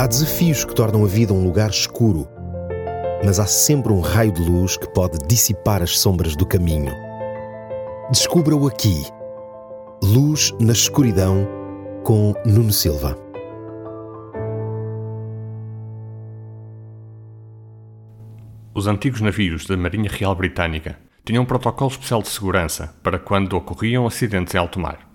Há desafios que tornam a vida um lugar escuro, mas há sempre um raio de luz que pode dissipar as sombras do caminho. Descubra-o aqui. Luz na escuridão com Nuno Silva. Os antigos navios da Marinha Real Britânica tinham um protocolo especial de segurança para quando ocorriam acidentes em alto mar.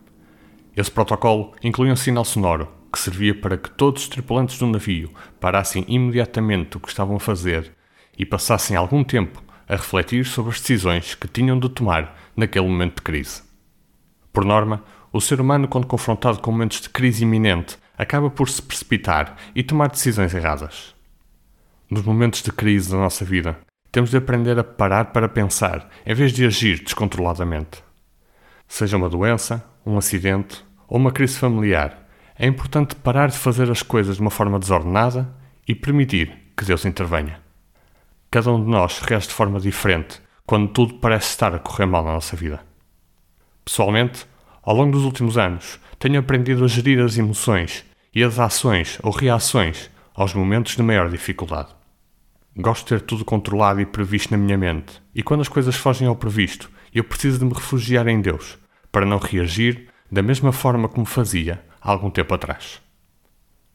Esse protocolo incluía um sinal sonoro que servia para que todos os tripulantes do navio parassem imediatamente o que estavam a fazer e passassem algum tempo a refletir sobre as decisões que tinham de tomar naquele momento de crise. Por norma, o ser humano, quando confrontado com momentos de crise iminente, acaba por se precipitar e tomar decisões erradas. Nos momentos de crise da nossa vida, temos de aprender a parar para pensar, em vez de agir descontroladamente. Seja uma doença, um acidente ou uma crise familiar, é importante parar de fazer as coisas de uma forma desordenada e permitir que Deus intervenha. Cada um de nós reage de forma diferente quando tudo parece estar a correr mal na nossa vida. Pessoalmente, ao longo dos últimos anos, tenho aprendido a gerir as emoções e as ações ou reações aos momentos de maior dificuldade. Gosto de ter tudo controlado e previsto na minha mente, e quando as coisas fogem ao previsto, eu preciso de me refugiar em Deus para não reagir da mesma forma como fazia algum tempo atrás.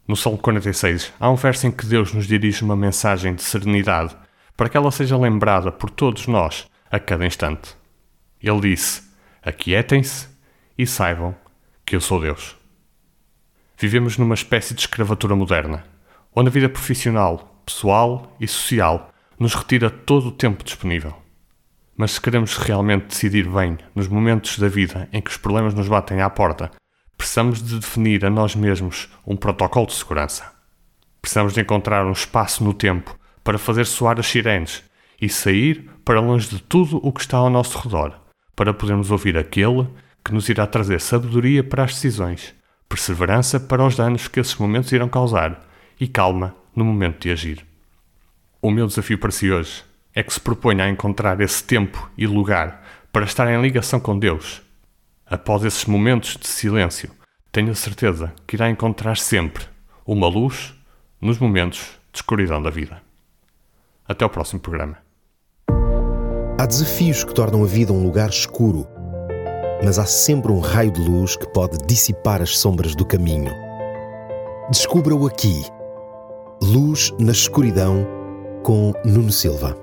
No Salmo 46 há um verso em que Deus nos dirige uma mensagem de serenidade para que ela seja lembrada por todos nós a cada instante. Ele disse: Aquietem-se e saibam que eu sou Deus. Vivemos numa espécie de escravatura moderna, onde a vida profissional, pessoal e social nos retira todo o tempo disponível. Mas se queremos realmente decidir bem nos momentos da vida em que os problemas nos batem à porta, precisamos de definir a nós mesmos um protocolo de segurança. Precisamos de encontrar um espaço no tempo para fazer soar as sirenes e sair para longe de tudo o que está ao nosso redor, para podermos ouvir aquele que nos irá trazer sabedoria para as decisões, perseverança para os danos que esses momentos irão causar e calma no momento de agir. O meu desafio para si hoje é que se proponha a encontrar esse tempo e lugar para estar em ligação com Deus. Após esses momentos de silêncio, tenho a certeza que irá encontrar sempre uma luz nos momentos de escuridão da vida. Até o próximo programa. Há desafios que tornam a vida um lugar escuro, mas há sempre um raio de luz que pode dissipar as sombras do caminho. Descubra-o aqui. Luz na escuridão com Nuno Silva.